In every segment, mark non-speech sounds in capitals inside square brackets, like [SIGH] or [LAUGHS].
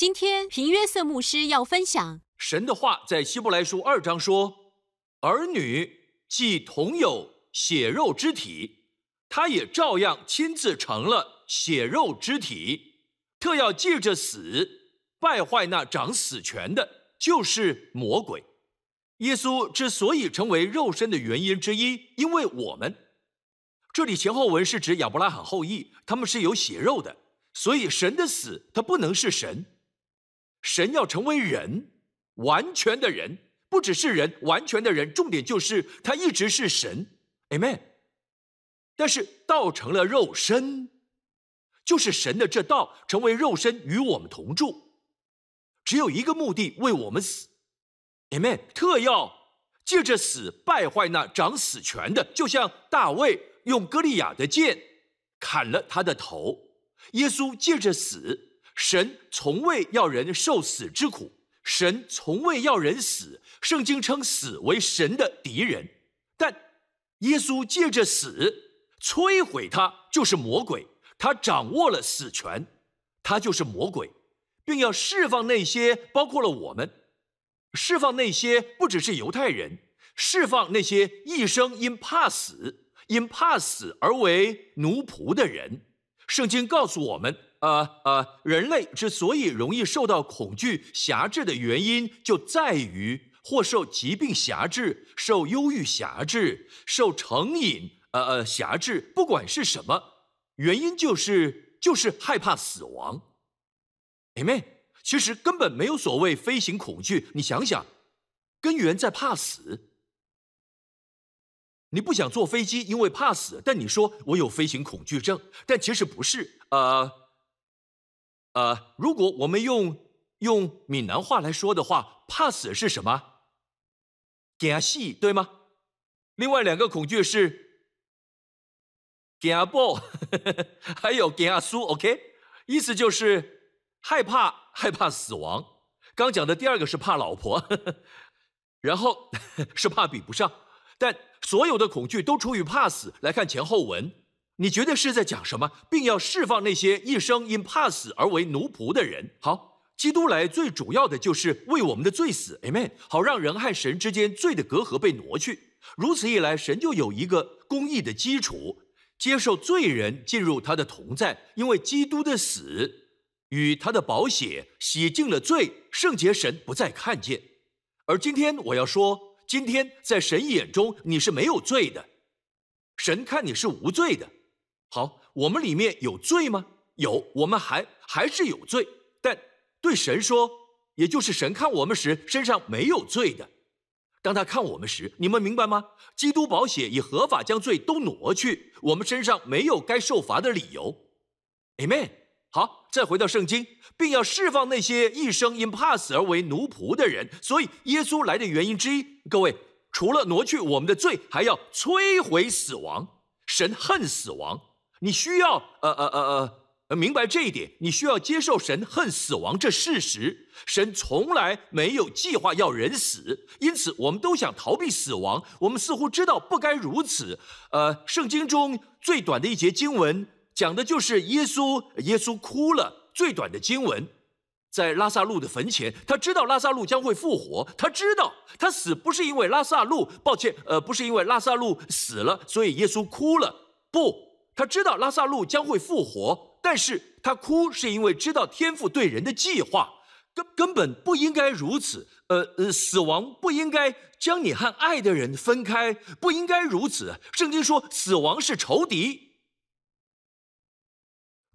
今天平约瑟牧师要分享神的话在希伯来书二章说：“儿女既同有血肉之体，他也照样亲自成了血肉之体，特要借着死败坏那掌死权的，就是魔鬼。耶稣之所以成为肉身的原因之一，因为我们这里前后文是指亚伯拉罕后裔，他们是有血肉的，所以神的死他不能是神。”神要成为人，完全的人，不只是人，完全的人。重点就是他一直是神，Amen。但是道成了肉身，就是神的这道成为肉身与我们同住，只有一个目的，为我们死，Amen。特要借着死败坏那掌死权的，就像大卫用歌利亚的剑砍了他的头，耶稣借着死。神从未要人受死之苦，神从未要人死。圣经称死为神的敌人，但耶稣借着死摧毁他，就是魔鬼。他掌握了死权，他就是魔鬼，并要释放那些包括了我们，释放那些不只是犹太人，释放那些一生因怕死、因怕死而为奴仆的人。圣经告诉我们。呃呃，人类之所以容易受到恐惧辖制的原因，就在于或受疾病辖制、受忧郁辖制、受成瘾呃呃辖制，不管是什么原因，就是就是害怕死亡。妹妹，其实根本没有所谓飞行恐惧，你想想，根源在怕死。你不想坐飞机，因为怕死，但你说我有飞行恐惧症，但其实不是，呃。呃，如果我们用用闽南话来说的话，怕死是什么？惊死，对吗？另外两个恐惧是惊爆，[LAUGHS] 还有惊输。OK，意思就是害怕害怕死亡。刚讲的第二个是怕老婆，[LAUGHS] 然后 [LAUGHS] 是怕比不上，但所有的恐惧都出于怕死。来看前后文。你觉得是在讲什么，并要释放那些一生因怕死而为奴仆的人？好，基督来最主要的就是为我们的罪死，Amen。好，让人和神之间罪的隔阂被挪去。如此一来，神就有一个公义的基础，接受罪人进入他的同在。因为基督的死与他的宝血洗净了罪，圣洁神不再看见。而今天我要说，今天在神眼中你是没有罪的，神看你是无罪的。好，我们里面有罪吗？有，我们还还是有罪。但对神说，也就是神看我们时，身上没有罪的。当他看我们时，你们明白吗？基督保险以合法将罪都挪去，我们身上没有该受罚的理由。Amen。好，再回到圣经，并要释放那些一生因怕死而为奴仆的人。所以耶稣来的原因之一，各位，除了挪去我们的罪，还要摧毁死亡。神恨死亡。你需要呃呃呃呃明白这一点，你需要接受神恨死亡这事实。神从来没有计划要人死，因此我们都想逃避死亡。我们似乎知道不该如此。呃，圣经中最短的一节经文讲的就是耶稣，耶稣哭了。最短的经文在拉萨路的坟前，他知道拉萨路将会复活，他知道他死不是因为拉萨路，抱歉，呃，不是因为拉萨路死了，所以耶稣哭了。不。他知道拉萨路将会复活，但是他哭是因为知道天父对人的计划根根本不应该如此。呃呃，死亡不应该将你和爱的人分开，不应该如此。圣经说死亡是仇敌，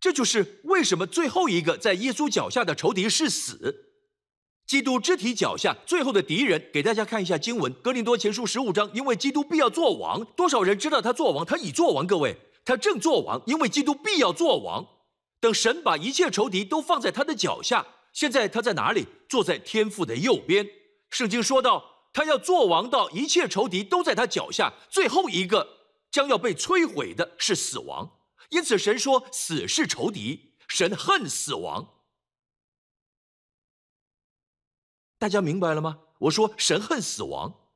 这就是为什么最后一个在耶稣脚下的仇敌是死。基督肢体脚下最后的敌人，给大家看一下经文：格林多前书十五章。因为基督必要做王，多少人知道他做王？他已做王，各位。他正做王，因为基督必要做王。等神把一切仇敌都放在他的脚下，现在他在哪里？坐在天父的右边。圣经说到，他要做王，到一切仇敌都在他脚下。最后一个将要被摧毁的是死亡。因此，神说死是仇敌，神恨死亡。大家明白了吗？我说神恨死亡，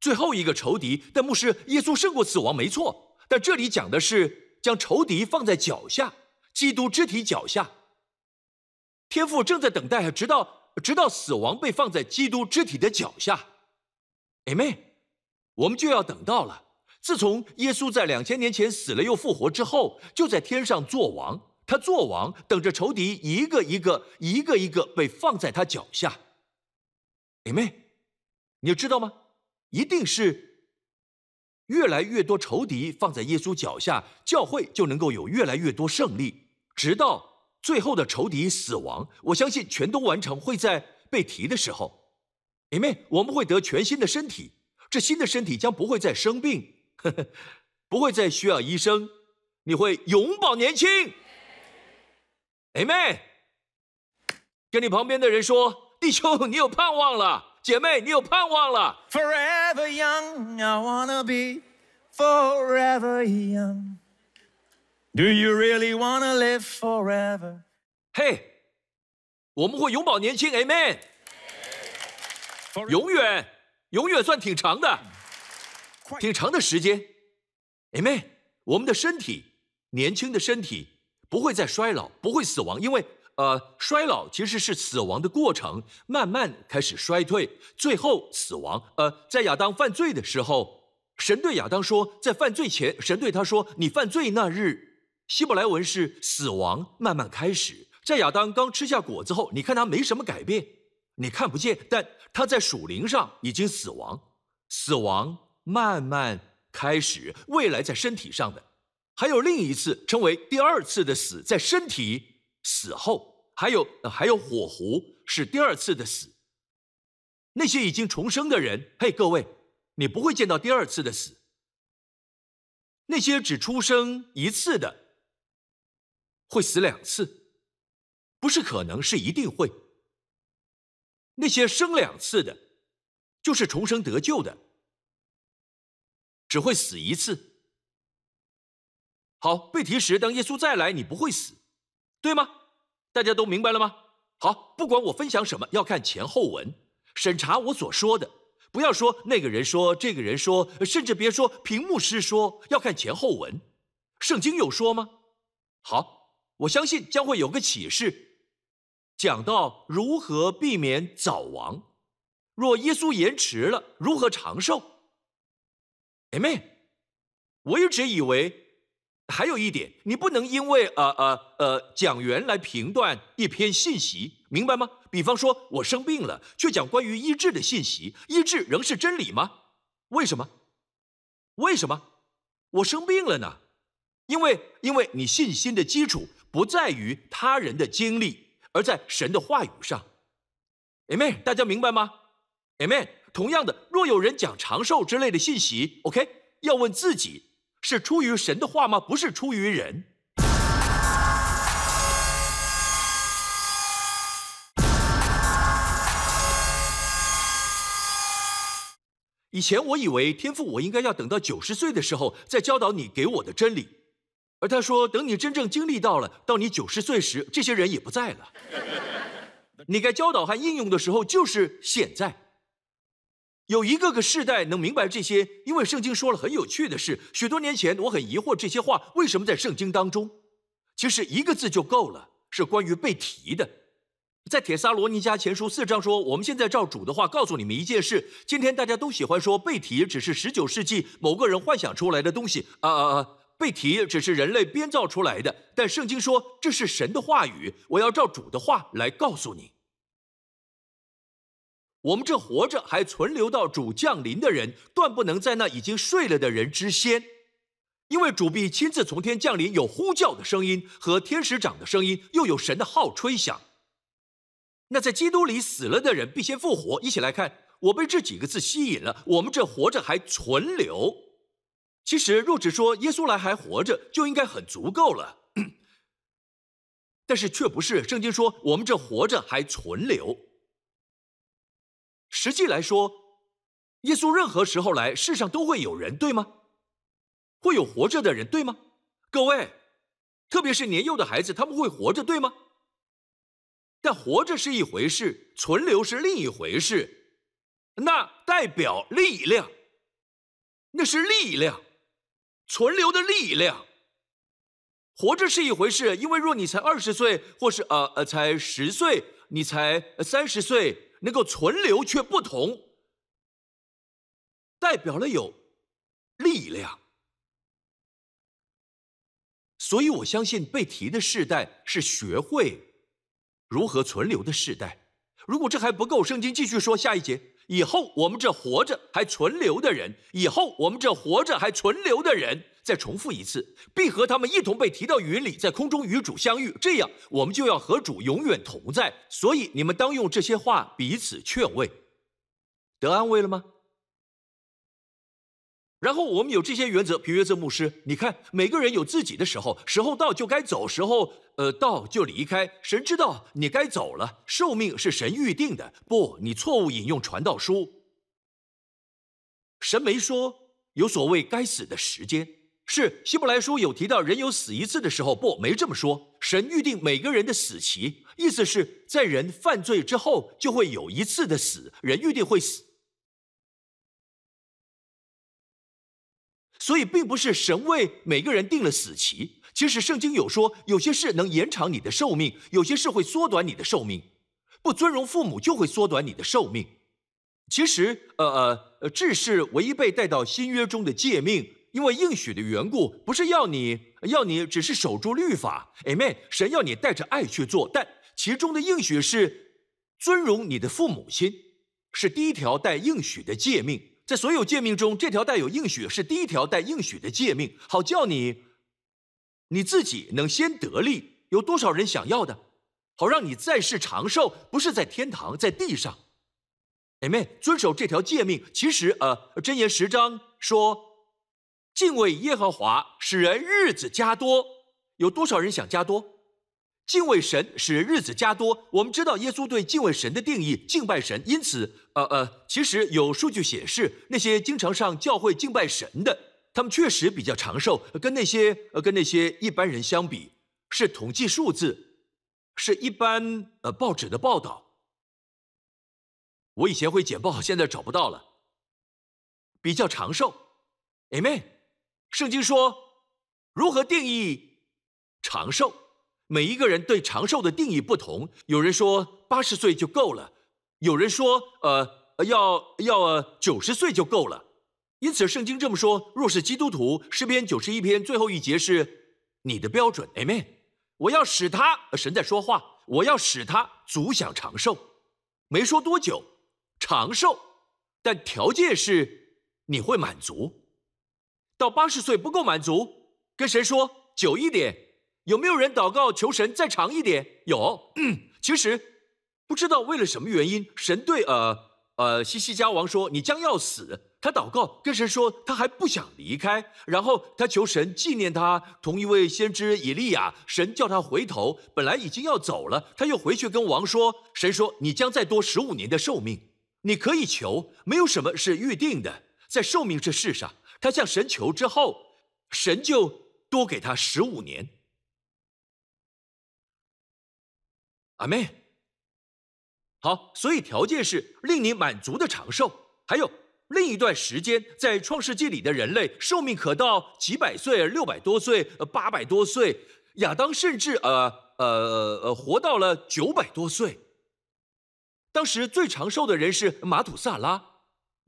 最后一个仇敌。但牧师，耶稣胜过死亡，没错。但这里讲的是将仇敌放在脚下，基督肢体脚下。天父正在等待，直到直到死亡被放在基督肢体的脚下。Amen。我们就要等到了。自从耶稣在两千年前死了又复活之后，就在天上做王。他做王，等着仇敌一个一个、一个一个被放在他脚下。Amen。你知道吗？一定是越来越多仇敌放在耶稣脚下，教会就能够有越来越多胜利，直到最后的仇敌死亡。我相信全都完成会在被提的时候 a 妹。我们会得全新的身体。这新的身体将不会再生病，呵 [LAUGHS] 呵不会再需要医生，你会永葆年轻。Amen。跟你旁边的人说，弟兄，你有盼望了；姐妹，你有盼望了。Forever young, I wanna be forever young. Do you really wanna live forever? 嘿，我们会永葆年轻。Amen。永远。永远算挺长的，挺长的时间，Amen。我们的身体，年轻的身体不会再衰老，不会死亡，因为呃，衰老其实是死亡的过程，慢慢开始衰退，最后死亡。呃，在亚当犯罪的时候，神对亚当说，在犯罪前，神对他说：“你犯罪那日，希伯来文是死亡慢慢开始。”在亚当刚吃下果子后，你看他没什么改变。你看不见，但他在属灵上已经死亡，死亡慢慢开始，未来在身体上的，还有另一次称为第二次的死，在身体死后，还有还有火湖是第二次的死。那些已经重生的人，嘿，各位，你不会见到第二次的死。那些只出生一次的，会死两次，不是可能，是一定会。那些生两次的，就是重生得救的，只会死一次。好，被提时，当耶稣再来，你不会死，对吗？大家都明白了吗？好，不管我分享什么，要看前后文，审查我所说的，不要说那个人说，这个人说，甚至别说屏幕师说，要看前后文。圣经有说吗？好，我相信将会有个启示。讲到如何避免早亡，若耶稣延迟了，如何长寿？Amen。我一直以为还有一点，你不能因为呃呃呃讲员来评断一篇信息，明白吗？比方说我生病了，却讲关于医治的信息，医治仍是真理吗？为什么？为什么？我生病了呢？因为因为你信心的基础不在于他人的经历。而在神的话语上，Amen，大家明白吗？Amen。同样的，若有人讲长寿之类的信息，OK，要问自己是出于神的话吗？不是出于人。以前我以为天赋我应该要等到九十岁的时候再教导你给我的真理。而他说：“等你真正经历到了，到你九十岁时，这些人也不在了。[LAUGHS] 你该教导和应用的时候就是现在。有一个个世代能明白这些，因为圣经说了很有趣的事。许多年前，我很疑惑这些话为什么在圣经当中。其实一个字就够了，是关于被提的。在铁撒罗尼迦前书四章说：我们现在照主的话告诉你们一件事。今天大家都喜欢说被提只是十九世纪某个人幻想出来的东西啊啊啊！”被提只是人类编造出来的，但圣经说这是神的话语。我要照主的话来告诉你：我们这活着还存留到主降临的人，断不能在那已经睡了的人之先，因为主必亲自从天降临，有呼叫的声音和天使长的声音，又有神的号吹响。那在基督里死了的人必先复活。一起来看，我被这几个字吸引了。我们这活着还存留。其实，若只说耶稣来还活着，就应该很足够了。[COUGHS] 但是却不是，圣经说我们这活着还存留。实际来说，耶稣任何时候来，世上都会有人，对吗？会有活着的人，对吗？各位，特别是年幼的孩子，他们会活着，对吗？但活着是一回事，存留是另一回事。那代表力量，那是力量。存留的力量，活着是一回事，因为若你才二十岁，或是呃呃才十岁，你才三十岁，能够存留却不同，代表了有力量。所以我相信被提的世代是学会如何存留的世代。如果这还不够，圣经继续说下一节：以后我们这活着还存留的人，以后我们这活着还存留的人，再重复一次，必和他们一同被提到云里，在空中与主相遇。这样，我们就要和主永远同在。所以你们当用这些话彼此劝慰，得安慰了吗？然后我们有这些原则，皮约瑟牧师，你看，每个人有自己的时候，时候到就该走，时候呃到就离开。神知道你该走了，寿命是神预定的。不，你错误引用传道书，神没说有所谓该死的时间。是希伯来书有提到人有死一次的时候，不，没这么说。神预定每个人的死期，意思是在人犯罪之后就会有一次的死，人预定会死。所以，并不是神为每个人定了死期。其实，圣经有说，有些事能延长你的寿命，有些事会缩短你的寿命。不尊荣父母就会缩短你的寿命。其实，呃呃呃，这是唯一被带到新约中的诫命，因为应许的缘故，不是要你要你只是守住律法，Amen。神要你带着爱去做，但其中的应许是尊荣你的父母亲，是第一条带应许的诫命。在所有诫命中，这条带有应许是第一条带应许的诫命，好叫你你自己能先得利。有多少人想要的？好让你在世长寿，不是在天堂，在地上。Amen。遵守这条诫命，其实呃，箴言十章说，敬畏耶和华使人日子加多。有多少人想加多？敬畏神使人日子加多。我们知道耶稣对敬畏神的定义，敬拜神。因此，呃呃，其实有数据显示，那些经常上教会敬拜神的，他们确实比较长寿，跟那些呃跟那些一般人相比，是统计数字，是一般呃报纸的报道。我以前会简报，现在找不到了。比较长寿，Amen。圣经说如何定义长寿？每一个人对长寿的定义不同，有人说八十岁就够了，有人说呃要要九十岁就够了。因此圣经这么说：若是基督徒，诗篇九十一篇最后一节是你的标准，Amen。我要使他，神在说话，我要使他足享长寿，没说多久，长寿，但条件是你会满足。到八十岁不够满足，跟神说久一点。有没有人祷告求神再长一点？有。嗯其实不知道为了什么原因，神对呃呃西西家王说：“你将要死。”他祷告跟神说他还不想离开，然后他求神纪念他同一位先知以利亚。神叫他回头，本来已经要走了，他又回去跟王说：“神说你将再多十五年的寿命，你可以求，没有什么是预定的，在寿命这世上。”他向神求之后，神就多给他十五年。阿妹，好，所以条件是令你满足的长寿。还有另一段时间，在创世纪里的人类寿命可到几百岁，六百多岁，八百多岁。亚当甚至呃呃呃活到了九百多岁。当时最长寿的人是马土萨拉。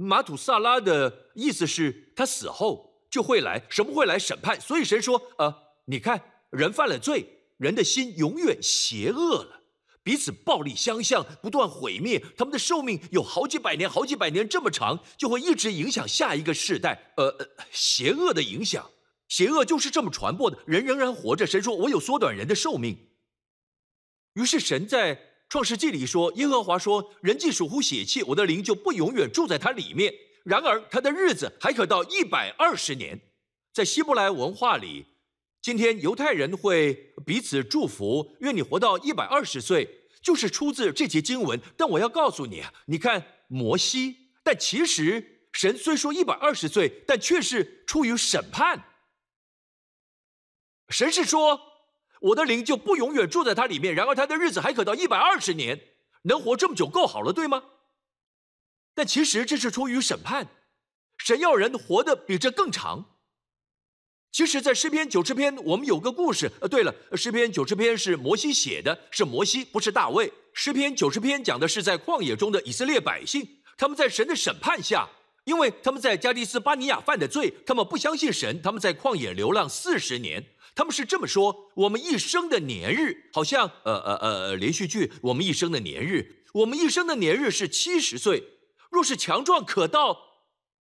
马土萨拉的意思是他死后就会来，什么会来审判？所以神说，呃，你看人犯了罪，人的心永远邪恶了。彼此暴力相向，不断毁灭，他们的寿命有好几百年，好几百年这么长，就会一直影响下一个世代。呃，邪恶的影响，邪恶就是这么传播的。人仍然活着，神说：“我有缩短人的寿命。”于是神在创世纪里说：“耶和华说，人既属乎血气，我的灵就不永远住在他里面。然而他的日子还可到一百二十年。”在希伯来文化里，今天犹太人会彼此祝福，愿你活到一百二十岁。就是出自这节经文，但我要告诉你啊，你看摩西，但其实神虽说一百二十岁，但却是出于审判。神是说，我的灵就不永远住在他里面，然而他的日子还可到一百二十年，能活这么久够好了，对吗？但其实这是出于审判，神要人活得比这更长。其实，在诗篇九十篇，我们有个故事。呃，对了，诗篇九十篇是摩西写的，是摩西，不是大卫。诗篇九十篇讲的是在旷野中的以色列百姓，他们在神的审判下，因为他们在加利斯巴尼亚犯的罪，他们不相信神，他们在旷野流浪四十年。他们是这么说：我们一生的年日，好像呃呃呃连续剧。我们一生的年日，我们一生的年日是七十岁，若是强壮，可到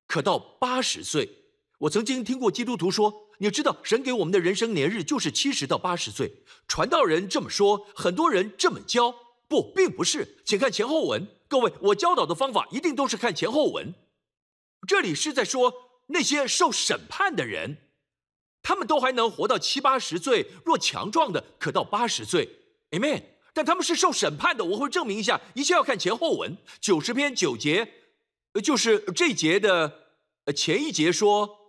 可到八十岁。我曾经听过基督徒说。你知道，神给我们的人生年日就是七十到八十岁。传道人这么说，很多人这么教，不，并不是。请看前后文，各位，我教导的方法一定都是看前后文。这里是在说那些受审判的人，他们都还能活到七八十岁，若强壮的可到八十岁，Amen。但他们是受审判的，我会证明一下，一切要看前后文。九十篇九节，就是这节的前一节说。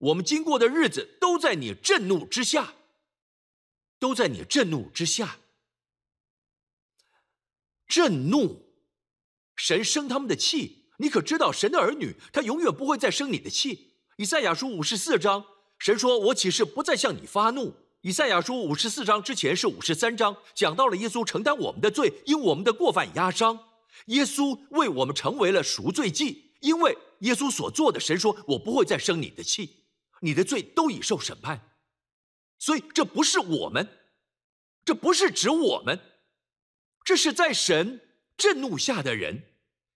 我们经过的日子都在你震怒之下，都在你震怒之下。震怒，神生他们的气，你可知道神的儿女他永远不会再生你的气。以赛亚书五十四章，神说：“我岂是不再向你发怒？”以赛亚书五十四章之前是五十三章，讲到了耶稣承担我们的罪，因我们的过犯压伤，耶稣为我们成为了赎罪祭，因为耶稣所做的，神说：“我不会再生你的气。”你的罪都已受审判，所以这不是我们，这不是指我们，这是在神震怒下的人。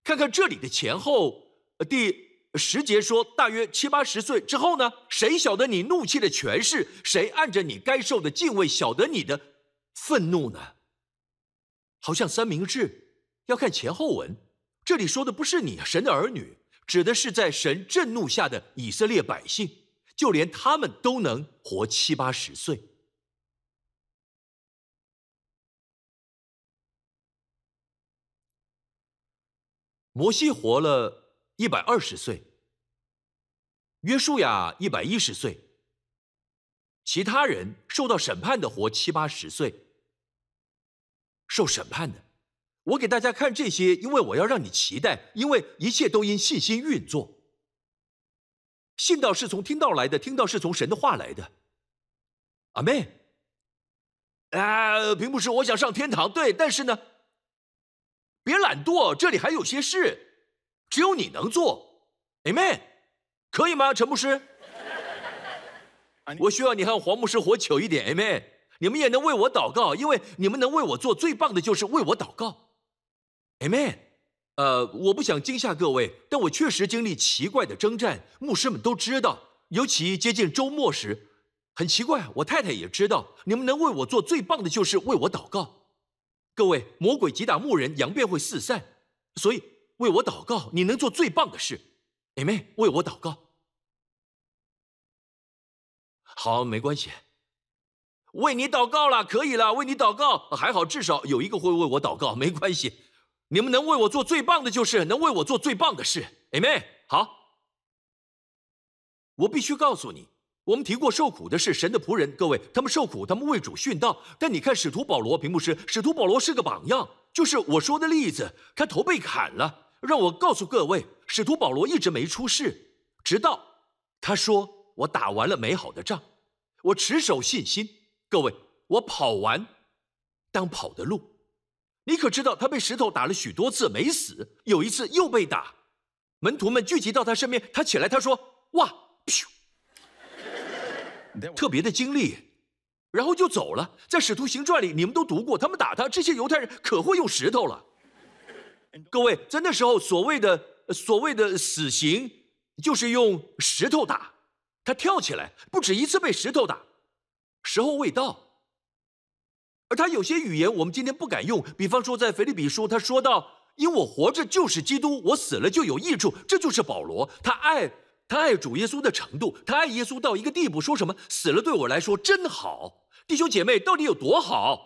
看看这里的前后，第十节说，大约七八十岁之后呢，谁晓得你怒气的权势？谁按着你该受的敬畏晓得你的愤怒呢？好像三明治，要看前后文。这里说的不是你神的儿女，指的是在神震怒下的以色列百姓。就连他们都能活七八十岁。摩西活了一百二十岁，约书亚一百一十岁，其他人受到审判的活七八十岁。受审判的，我给大家看这些，因为我要让你期待，因为一切都因信心运作。信道是从听到来的，听到是从神的话来的。阿妹，啊，并不是我想上天堂，对，但是呢，别懒惰，这里还有些事，只有你能做。，Amen，，可以吗，陈牧师？我需要你和黄牧师活久一点。，Amen，你们也能为我祷告，因为你们能为我做最棒的就是为我祷告。，Amen。呃，我不想惊吓各位，但我确实经历奇怪的征战，牧师们都知道。尤其接近周末时，很奇怪，我太太也知道。你们能为我做最棒的，就是为我祷告。各位，魔鬼击打牧人，羊便会四散，所以为我祷告，你能做最棒的事。Amen，为我祷告。好，没关系，为你祷告了，可以了，为你祷告，还好，至少有一个会为我祷告，没关系。你们能为我做最棒的，就是能为我做最棒的事，Amen。好，我必须告诉你，我们提过受苦的是神的仆人，各位，他们受苦，他们为主殉道。但你看使徒保罗，屏幕师，使徒保罗是个榜样，就是我说的例子，他头被砍了。让我告诉各位，使徒保罗一直没出事，直到他说：“我打完了美好的仗，我持守信心。”各位，我跑完当跑的路。你可知道他被石头打了许多次没死，有一次又被打，门徒们聚集到他身边，他起来，他说：“哇，噗！”特别的经历，然后就走了。在使徒行传里，你们都读过，他们打他，这些犹太人可会用石头了。各位，在那时候，所谓的所谓的死刑，就是用石头打。他跳起来，不止一次被石头打，时候未到。而他有些语言我们今天不敢用，比方说在腓立比书，他说到：“因我活着就是基督，我死了就有益处。”这就是保罗，他爱他爱主耶稣的程度，他爱耶稣到一个地步，说什么死了对我来说真好。弟兄姐妹，到底有多好？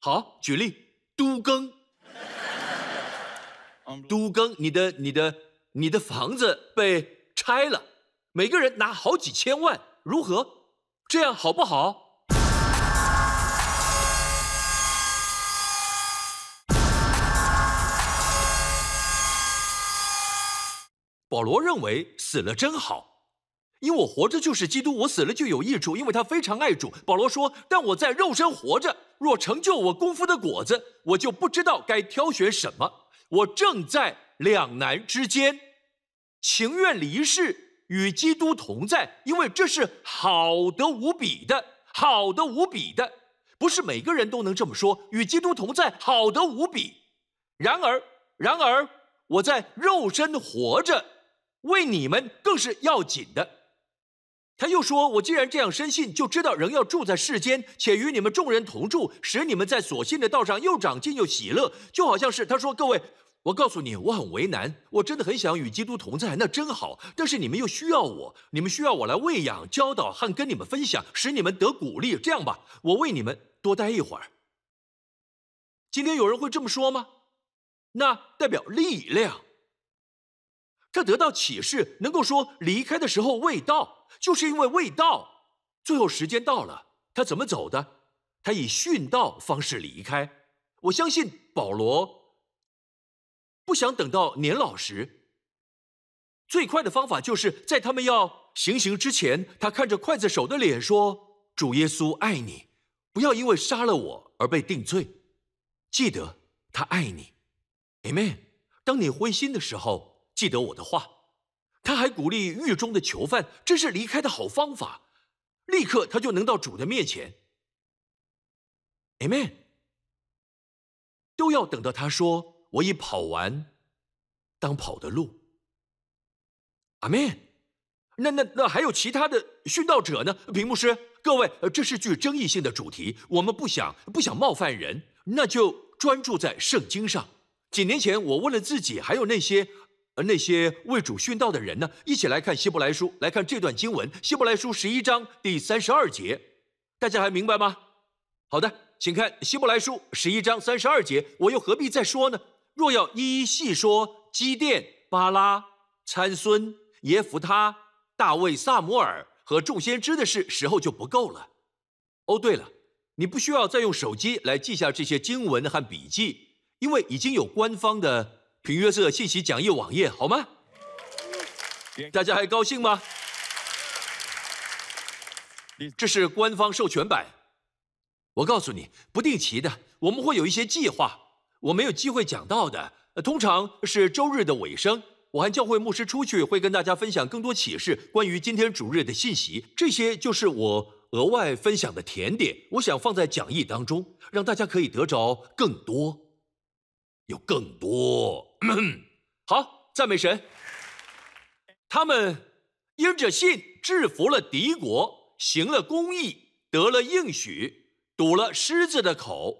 好，举例，都更，都更，你的你的你的房子被拆了，每个人拿好几千万，如何？这样好不好？保罗认为死了真好，因为我活着就是基督，我死了就有益处，因为他非常爱主。保罗说：“但我在肉身活着，若成就我功夫的果子，我就不知道该挑选什么。我正在两难之间，情愿离世与基督同在，因为这是好的无比的，好的无比的。不是每个人都能这么说，与基督同在，好的无比。然而，然而我在肉身活着，为你们更是要紧的。”他又说：“我既然这样深信，就知道人要住在世间，且与你们众人同住，使你们在所信的道上又长进又喜乐。就好像是他说：‘各位，我告诉你，我很为难，我真的很想与基督同在，那真好。但是你们又需要我，你们需要我来喂养、教导和跟你们分享，使你们得鼓励。这样吧，我为你们多待一会儿。’今天有人会这么说吗？那代表力量。他得到启示，能够说离开的时候未到。”就是因为未到，最后时间到了，他怎么走的？他以殉道方式离开。我相信保罗不想等到年老时，最快的方法就是在他们要行刑之前，他看着刽子手的脸说：“主耶稣爱你，不要因为杀了我而被定罪。记得他爱你，Amen。当你灰心的时候，记得我的话。”他还鼓励狱中的囚犯，这是离开的好方法，立刻他就能到主的面前。Amen。都要等到他说：“我已跑完当跑的路。” Amen。那那那还有其他的殉道者呢？屏幕师，各位，这是具争议性的主题，我们不想不想冒犯人，那就专注在圣经上。几年前，我问了自己，还有那些。而那些为主殉道的人呢？一起来看希伯来书，来看这段经文，希伯来书十一章第三十二节，大家还明白吗？好的，请看希伯来书十一章三十二节，我又何必再说呢？若要一一细说基甸、巴拉、参孙、耶弗他、大卫、萨摩尔和众先知的事，时候就不够了。哦，对了，你不需要再用手机来记下这些经文和笔记，因为已经有官方的。平约瑟信息讲义网页好吗？大家还高兴吗？这是官方授权版。我告诉你，不定期的我们会有一些计划，我没有机会讲到的，通常是周日的尾声。我和教会牧师出去，会跟大家分享更多启示，关于今天主日的信息。这些就是我额外分享的甜点，我想放在讲义当中，让大家可以得着更多。有更多 [CLEARS THROAT] 好赞美神，他们因着信制服了敌国，行了公义，得了应许，堵了狮子的口，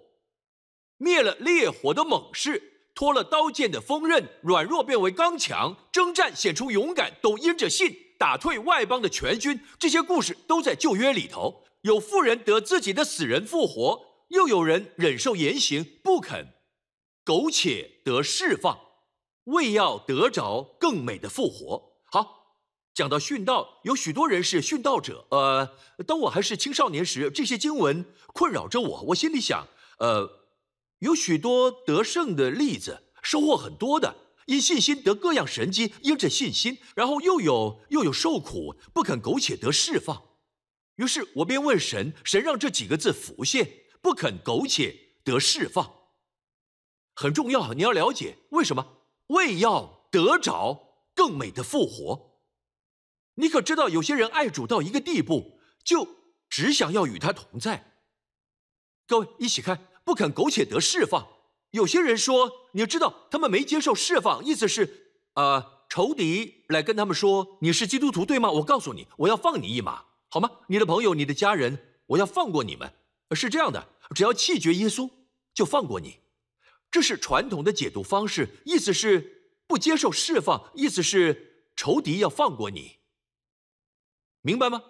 灭了烈火的猛士，脱了刀剑的锋刃，软弱变为刚强，征战显出勇敢，都因着信打退外邦的全军。这些故事都在旧约里头。有富人得自己的死人复活，又有人忍受严刑不肯。苟且得释放，为要得着更美的复活。好，讲到殉道，有许多人是殉道者。呃，当我还是青少年时，这些经文困扰着我。我心里想，呃，有许多得胜的例子，收获很多的，因信心得各样神机，因着信心，然后又有又有受苦，不肯苟且得释放。于是我便问神，神让这几个字浮现：不肯苟且得释放。很重要，你要了解为什么？为要得着更美的复活。你可知道，有些人爱主到一个地步，就只想要与他同在。各位一起看，不肯苟且得释放。有些人说，你知道，他们没接受释放，意思是，呃，仇敌来跟他们说，你是基督徒对吗？我告诉你，我要放你一马，好吗？你的朋友，你的家人，我要放过你们。是这样的，只要弃绝耶稣，就放过你。这是传统的解读方式，意思是不接受释放，意思是仇敌要放过你，明白吗？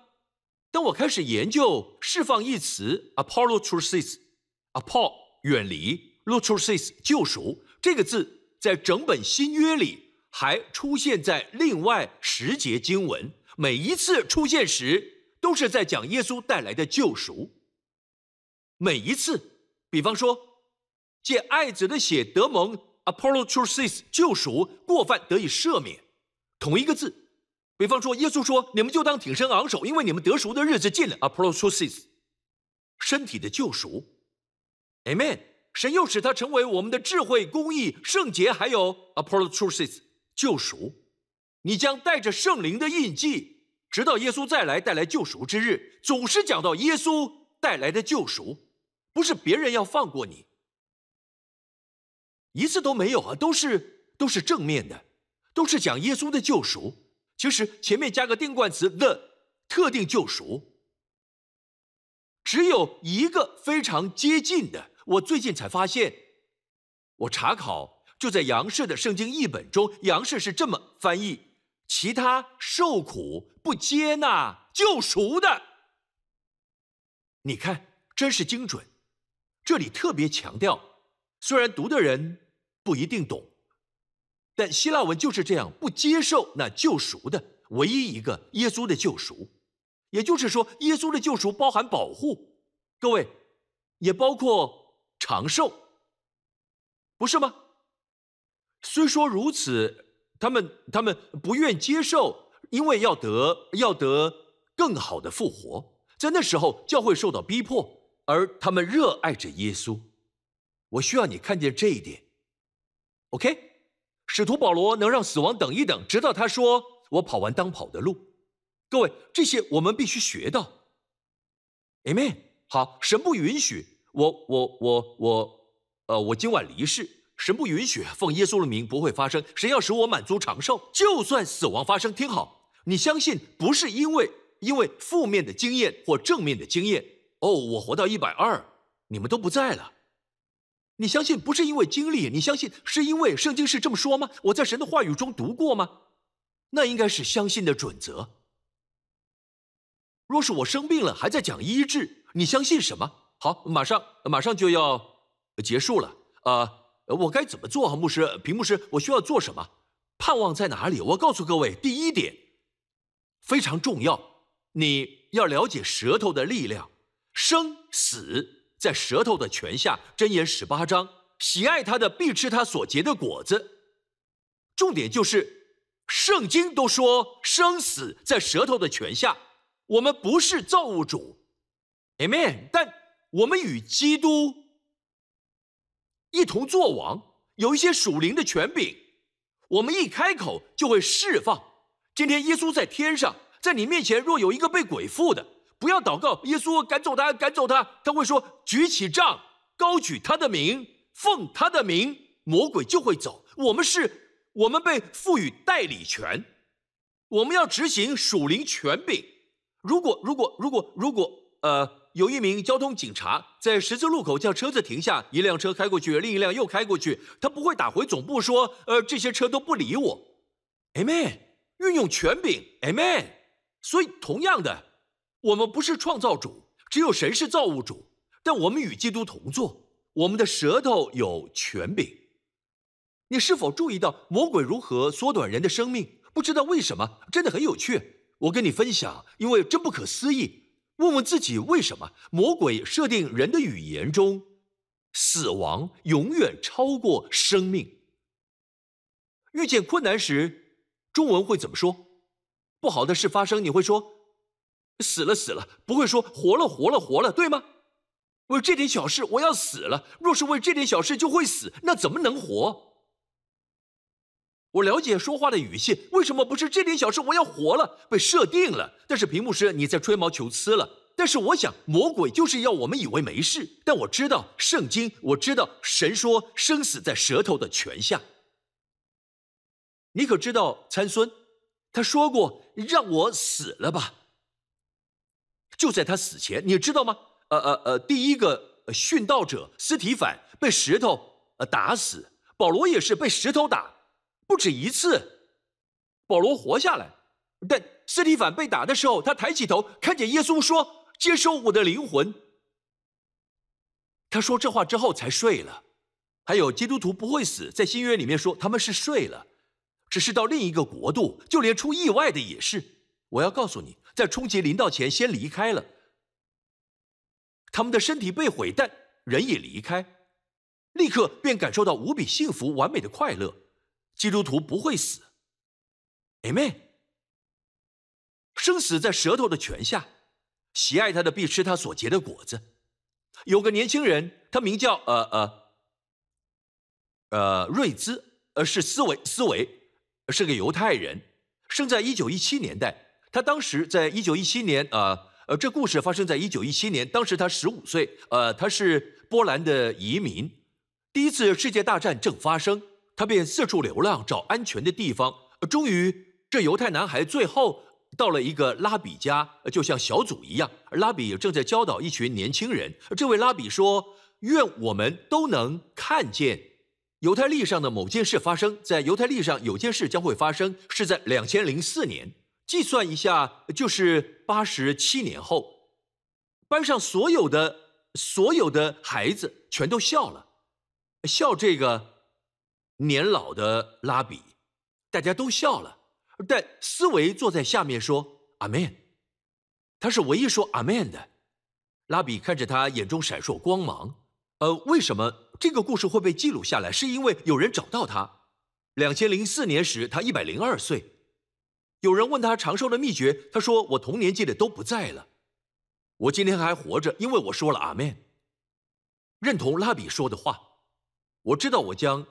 当我开始研究“释放”一词 a p o l l o t r u s i s a p o 远离 l o t r u s i s 救赎这个字，在整本新约里还出现在另外十节经文，每一次出现时都是在讲耶稣带来的救赎。每一次，比方说。借爱子的血得蒙 （apollo t r u s i s 救赎，过犯得以赦免），同一个字，比方说，耶稣说：“你们就当挺身昂首，因为你们得赎的日子近了。” a p o l o s o s i s 身体的救赎，Amen。神又使他成为我们的智慧、公义、圣洁，还有 a p o l o s o s i s 救赎。你将带着圣灵的印记，直到耶稣再来带来救赎之日。总是讲到耶稣带来的救赎，不是别人要放过你，一次都没有啊，都是都是正面的，都是讲耶稣的救赎。其实前面加个定冠词 the 特定救赎，只有一个非常接近的。我最近才发现，我查考就在杨氏的圣经译本中，杨氏是这么翻译。其他受苦不接纳救赎的，你看真是精准。这里特别强调，虽然读的人不一定懂，但希腊文就是这样，不接受那救赎的唯一一个耶稣的救赎。也就是说，耶稣的救赎包含保护，各位也包括长寿，不是吗？虽说如此。他们他们不愿接受，因为要得要得更好的复活，在那时候教会受到逼迫，而他们热爱着耶稣。我需要你看见这一点。OK，使徒保罗能让死亡等一等，直到他说：“我跑完当跑的路。”各位，这些我们必须学到。Amen。好，神不允许我我我我，呃，我今晚离世。神不允许奉耶稣的名不会发生。神要使我满足长寿，就算死亡发生，听好，你相信不是因为因为负面的经验或正面的经验哦，我活到一百二，你们都不在了。你相信不是因为经历，你相信是因为圣经是这么说吗？我在神的话语中读过吗？那应该是相信的准则。若是我生病了还在讲医治，你相信什么？好，马上马上就要结束了啊。我该怎么做？牧师，平牧师，我需要做什么？盼望在哪里？我告诉各位，第一点非常重要，你要了解舌头的力量，生死在舌头的权下。箴言十八章，喜爱他的必吃他所结的果子。重点就是，圣经都说生死在舌头的权下。我们不是造物主，Amen。但我们与基督。一同作王，有一些属灵的权柄，我们一开口就会释放。今天耶稣在天上，在你面前若有一个被鬼附的，不要祷告耶稣赶走他，赶走他。他会说举起杖，高举他的名，奉他的名，魔鬼就会走。我们是，我们被赋予代理权，我们要执行属灵权柄。如果，如果，如果，如果，呃。有一名交通警察在十字路口叫车子停下，一辆车开过去，另一辆又开过去。他不会打回总部说：“呃，这些车都不理我。” Amen，运用权柄，Amen。所以，同样的，我们不是创造主，只有神是造物主。但我们与基督同坐，我们的舌头有权柄。你是否注意到魔鬼如何缩短人的生命？不知道为什么，真的很有趣。我跟你分享，因为真不可思议。问问自己，为什么魔鬼设定人的语言中，死亡永远超过生命？遇见困难时，中文会怎么说？不好的事发生，你会说死了死了，不会说活了活了活了，对吗？为这点小事我要死了，若是为这点小事就会死，那怎么能活？我了解说话的语气，为什么不是这点小事我要活了？被设定了，但是屏幕师你在吹毛求疵了。但是我想，魔鬼就是要我们以为没事。但我知道圣经，我知道神说生死在舌头的权下。你可知道参孙？他说过让我死了吧。就在他死前，你知道吗？呃呃呃，第一个殉道者斯提凡被石头呃打死，保罗也是被石头打。不止一次，保罗活下来，但斯蒂凡被打的时候，他抬起头看见耶稣说：“接收我的灵魂。”他说这话之后才睡了。还有基督徒不会死，在新约里面说他们是睡了，只是到另一个国度，就连出意外的也是。我要告诉你，在冲击临到前先离开了，他们的身体被毁，但人也离开，立刻便感受到无比幸福、完美的快乐。基督徒不会死，Amen。生死在舌头的泉下，喜爱他的必吃他所结的果子。有个年轻人，他名叫呃呃呃瑞兹，呃是思维思维，是个犹太人，生在一九一七年代。他当时在一九一七年，呃呃，这故事发生在一九一七年，当时他十五岁，呃，他是波兰的移民。第一次世界大战正发生，他便四处流浪，找安全的地方。终于，这犹太男孩最后到了一个拉比家，就像小组一样。拉比正在教导一群年轻人。这位拉比说：“愿我们都能看见犹太历上的某件事发生。在犹太历上有件事将会发生，是在两千零四年。计算一下，就是八十七年后。班上所有的所有的孩子全都笑了。”笑这个年老的拉比，大家都笑了。但思维坐在下面说：“阿门。”他是唯一说“阿门”的。拉比看着他，眼中闪烁光芒。呃，为什么这个故事会被记录下来？是因为有人找到他。两千零四年时，他一百零二岁。有人问他长寿的秘诀，他说：“我同年纪的都不在了，我今天还活着，因为我说了阿门，认同拉比说的话。”我知道我将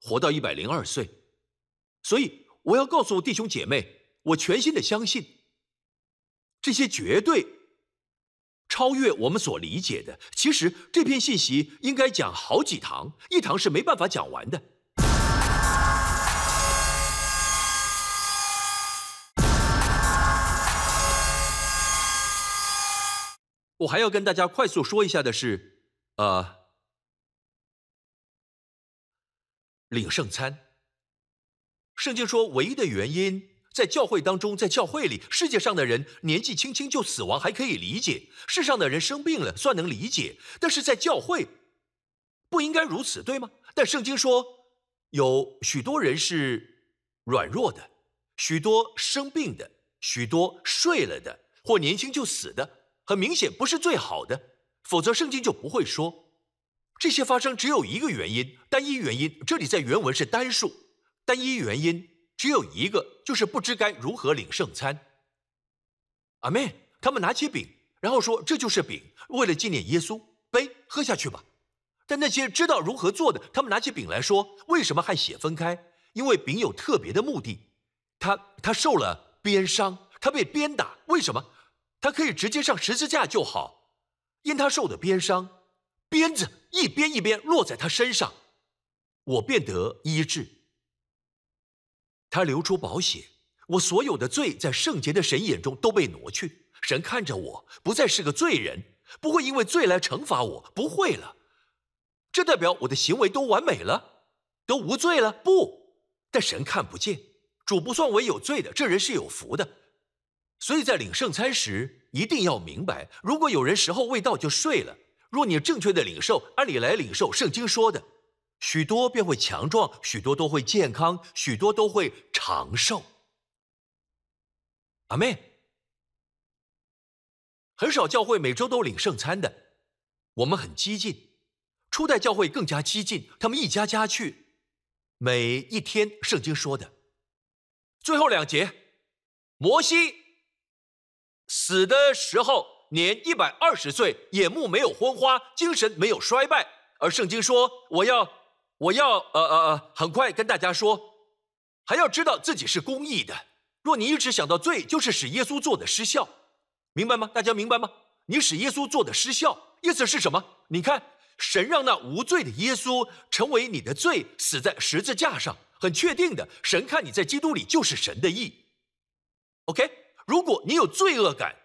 活到一百零二岁，所以我要告诉弟兄姐妹，我全心的相信这些绝对超越我们所理解的。其实这篇信息应该讲好几堂，一堂是没办法讲完的。我还要跟大家快速说一下的是，呃。领圣餐。圣经说，唯一的原因在教会当中，在教会里，世界上的人年纪轻轻就死亡还可以理解，世上的人生病了算能理解，但是在教会不应该如此，对吗？但圣经说，有许多人是软弱的，许多生病的，许多睡了的，或年轻就死的，很明显不是最好的，否则圣经就不会说。这些发生只有一个原因，单一原因。这里在原文是单数，单一原因只有一个，就是不知该如何领圣餐。阿妹，他们拿起饼，然后说：“这就是饼，为了纪念耶稣，杯喝下去吧。”但那些知道如何做的，他们拿起饼来说：“为什么和血分开？因为饼有特别的目的。他他受了鞭伤，他被鞭打，为什么？他可以直接上十字架就好，因他受的鞭伤。”鞭子一鞭一鞭落在他身上，我便得医治。他流出宝血，我所有的罪在圣洁的神眼中都被挪去。神看着我，不再是个罪人，不会因为罪来惩罚我，不会了。这代表我的行为都完美了，都无罪了。不，但神看不见，主不算为有罪的，这人是有福的。所以在领圣餐时，一定要明白，如果有人时候未到就睡了。若你正确的领受，按理来领受圣经说的，许多便会强壮，许多都会健康，许多都会长寿。阿妹，很少教会每周都领圣餐的，我们很激进，初代教会更加激进，他们一家家去，每一天圣经说的，最后两节，摩西死的时候。年一百二十岁，眼目没有昏花，精神没有衰败。而圣经说：“我要，我要，呃呃呃，很快跟大家说，还要知道自己是公义的。若你一直想到罪，就是使耶稣做的失效，明白吗？大家明白吗？你使耶稣做的失效，意思是什么？你看，神让那无罪的耶稣成为你的罪，死在十字架上，很确定的，神看你在基督里就是神的义。OK，如果你有罪恶感。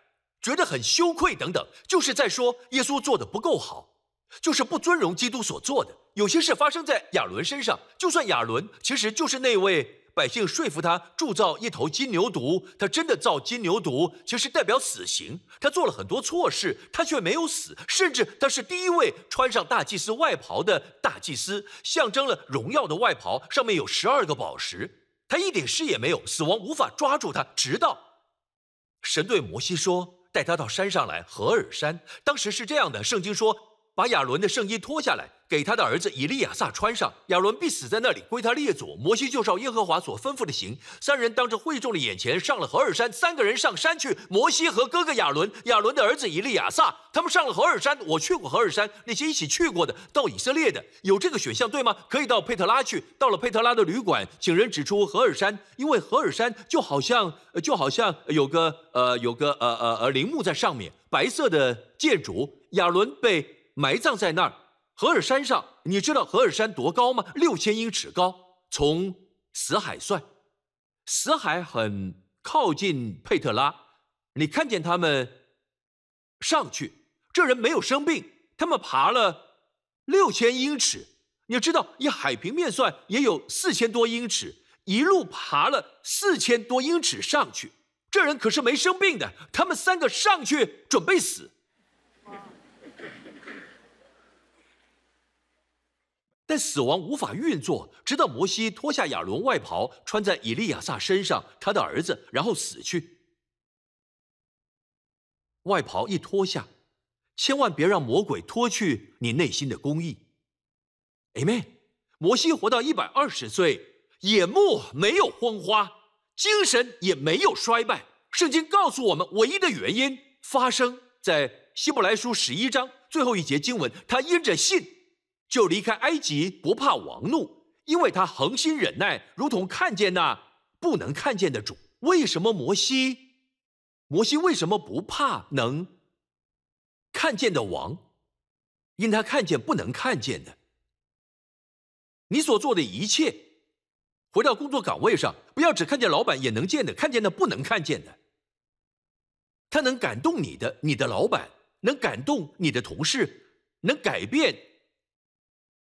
觉得很羞愧等等，就是在说耶稣做的不够好，就是不尊荣基督所做的。有些事发生在亚伦身上，就算亚伦其实就是那位百姓说服他铸造一头金牛犊，他真的造金牛犊，其实代表死刑。他做了很多错事，他却没有死，甚至他是第一位穿上大祭司外袍的大祭司，象征了荣耀的外袍上面有十二个宝石，他一点事也没有，死亡无法抓住他，直到神对摩西说。带他到山上来，何尔山。当时是这样的，圣经说，把亚伦的圣衣脱下来，给他的儿子以利亚撒穿上，亚伦必死在那里，归他列祖。摩西就照耶和华所吩咐的行。三人当着会众的眼前上了何尔山，三个人上山去。摩西和哥哥亚伦，亚伦的儿子以利亚撒，他们上了何尔山。我去过何尔山，那些一起去过的，到以色列的，有这个选项对吗？可以到佩特拉去。到了佩特拉的旅馆，请人指出何尔山，因为何尔山就好像就好像有个呃有个呃呃呃陵墓在上面，白色的建筑。亚伦被。埋葬在那儿，何尔山上，你知道何尔山多高吗？六千英尺高。从死海算，死海很靠近佩特拉。你看见他们上去，这人没有生病，他们爬了六千英尺。你知道，以海平面算，也有四千多英尺，一路爬了四千多英尺上去。这人可是没生病的，他们三个上去准备死。但死亡无法运作，直到摩西脱下亚伦外袍，穿在以利亚撒身上，他的儿子，然后死去。外袍一脱下，千万别让魔鬼脱去你内心的公义。Amen。摩西活到一百二十岁，眼目没有昏花，精神也没有衰败。圣经告诉我们，唯一的原因发生在希伯来书十一章最后一节经文，他因着信。就离开埃及，不怕王怒，因为他恒心忍耐，如同看见那不能看见的主。为什么摩西？摩西为什么不怕能看见的王？因他看见不能看见的。你所做的一切，回到工作岗位上，不要只看见老板也能见的，看见那不能看见的。他能感动你的，你的老板能感动你的同事，能改变。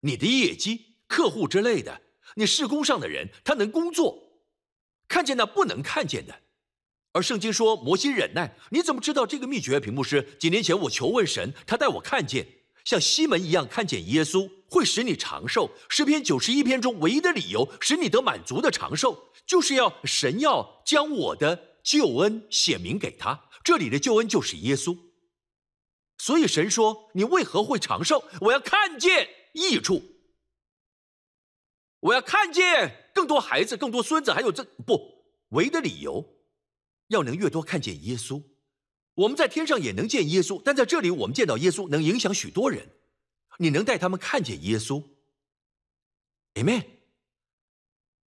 你的业绩、客户之类的，你施工上的人，他能工作，看见那不能看见的。而圣经说摩西忍耐，你怎么知道这个秘诀？屏幕师，几年前我求问神，他带我看见，像西门一样看见耶稣，会使你长寿。诗篇九十一篇中唯一的理由使你得满足的长寿，就是要神要将我的救恩显明给他。这里的救恩就是耶稣。所以神说，你为何会长寿？我要看见。益处，我要看见更多孩子、更多孙子，还有这不唯的理由，要能越多看见耶稣。我们在天上也能见耶稣，但在这里我们见到耶稣，能影响许多人。你能带他们看见耶稣，Amen。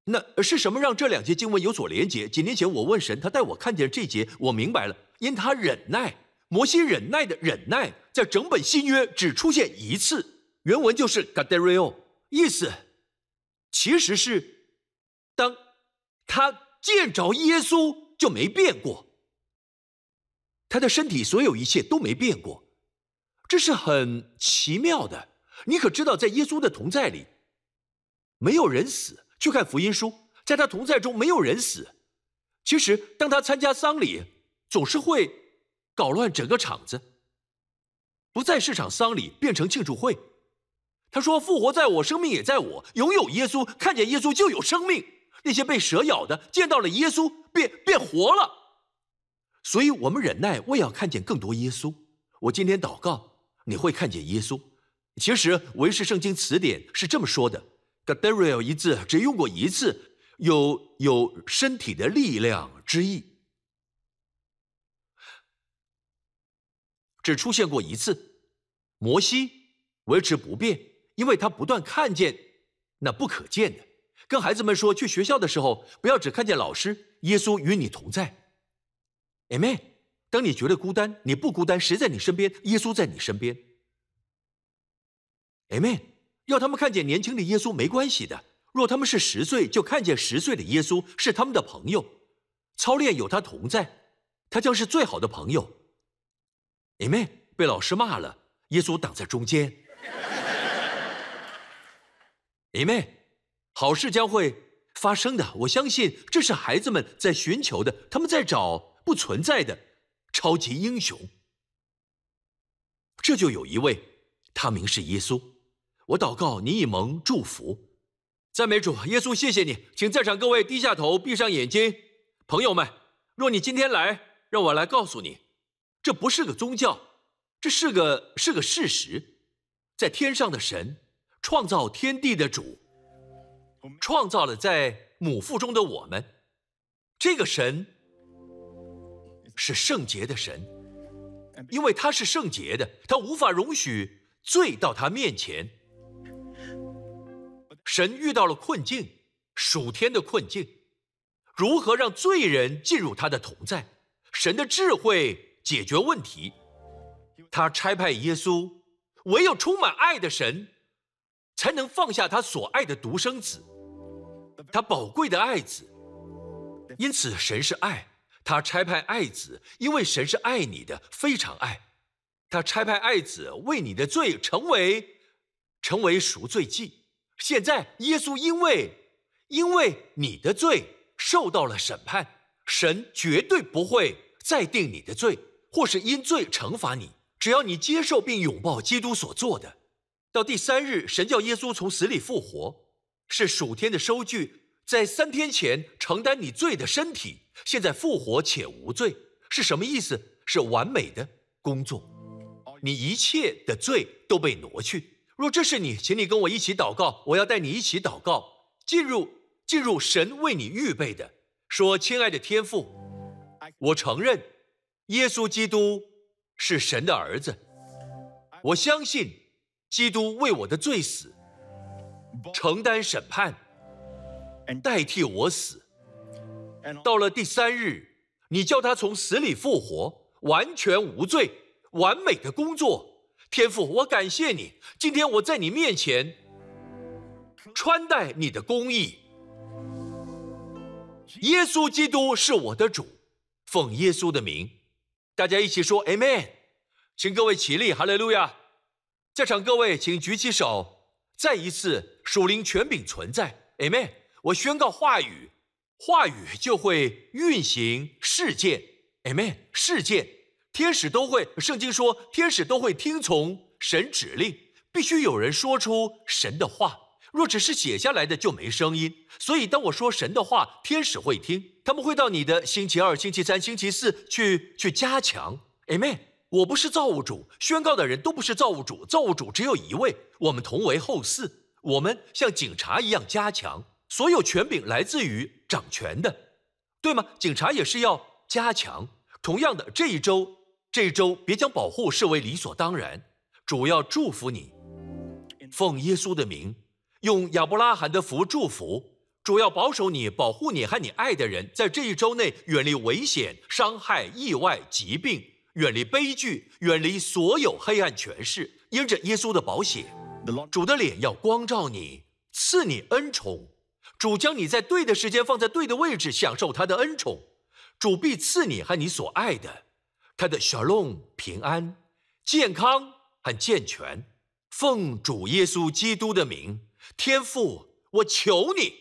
那是什么让这两节经文有所连结？几年前我问神，他带我看见这节，我明白了，因他忍耐，摩西忍耐的忍耐，在整本新约只出现一次。原文就是 “gaderio”，意思其实是当他见着耶稣就没变过，他的身体所有一切都没变过，这是很奇妙的。你可知道，在耶稣的同在里，没有人死。去看福音书，在他同在中没有人死。其实，当他参加丧礼，总是会搞乱整个场子，不再是场丧礼，变成庆祝会。他说：“复活在我，生命也在我。拥有耶稣，看见耶稣就有生命。那些被蛇咬的，见到了耶稣，变变活了。所以，我们忍耐，为要看见更多耶稣。我今天祷告，你会看见耶稣。其实，维氏圣经词典是这么说的 g a d a r i e l 一字只用过一次，有有身体的力量之意，只出现过一次。摩西维持不变。”因为他不断看见那不可见的，跟孩子们说，去学校的时候不要只看见老师，耶稣与你同在，Amen。当你觉得孤单，你不孤单，谁在你身边？耶稣在你身边，Amen。要他们看见年轻的耶稣没关系的，若他们是十岁，就看见十岁的耶稣是他们的朋友，操练有他同在，他将是最好的朋友，Amen。被老师骂了，耶稣挡在中间。姐妹，好事将会发生的。我相信这是孩子们在寻求的，他们在找不存在的超级英雄。这就有一位，他名是耶稣。我祷告你以蒙祝福，赞美主耶稣，谢谢你，请在场各位低下头，闭上眼睛。朋友们，若你今天来，让我来告诉你，这不是个宗教，这是个是个事实。在天上的神，创造天地的主，创造了在母腹中的我们。这个神是圣洁的神，因为他是圣洁的，他无法容许罪到他面前。神遇到了困境，属天的困境，如何让罪人进入他的同在？神的智慧解决问题，他差派耶稣，唯有充满爱的神，才能放下他所爱的独生子，他宝贵的爱子。因此，神是爱，他差派爱子，因为神是爱你的，非常爱，他差派爱子为你的罪成为，成为赎罪祭。现在，耶稣因为因为你的罪受到了审判，神绝对不会再定你的罪，或是因罪惩罚你。只要你接受并拥抱基督所做的，到第三日，神叫耶稣从死里复活，是属天的收据，在三天前承担你罪的身体，现在复活且无罪，是什么意思？是完美的工作，你一切的罪都被挪去。若这是你，请你跟我一起祷告。我要带你一起祷告，进入进入神为你预备的。说，亲爱的天父，我承认耶稣基督是神的儿子。我相信基督为我的罪死，承担审判，代替我死。到了第三日，你叫他从死里复活，完全无罪，完美的工作。天父，我感谢你。今天我在你面前穿戴你的公义。耶稣基督是我的主，奉耶稣的名，大家一起说 Amen。请各位起立，哈利路亚。在场各位，请举起手。再一次，属灵权柄存在，Amen。我宣告话语，话语就会运行事件，Amen。事件。天使都会，圣经说天使都会听从神指令，必须有人说出神的话。若只是写下来的，就没声音。所以当我说神的话，天使会听，他们会到你的星期二、星期三、星期四去去加强。Amen。我不是造物主，宣告的人都不是造物主，造物主只有一位，我们同为后嗣。我们像警察一样加强，所有权柄来自于掌权的，对吗？警察也是要加强。同样的，这一周。这一周别将保护视为理所当然，主要祝福你，奉耶稣的名，用亚伯拉罕的福祝福，主要保守你，保护你和你爱的人，在这一周内远离危险、伤害、意外、疾病，远离悲剧，远离所有黑暗权势。因着耶稣的宝血，主的脸要光照你，赐你恩宠。主将你在对的时间放在对的位置，享受他的恩宠。主必赐你和你所爱的。他的小龙平安、健康和健全，奉主耶稣基督的名，天父，我求你，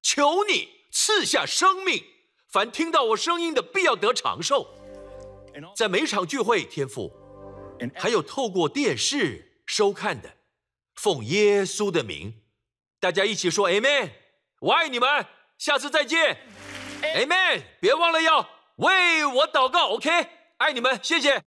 求你赐下生命，凡听到我声音的，必要得长寿。在每场聚会，天赋，还有透过电视收看的，奉耶稣的名，大家一起说 Amen，我爱你们，下次再见，Amen，别忘了要为我祷告，OK。爱你们，谢谢。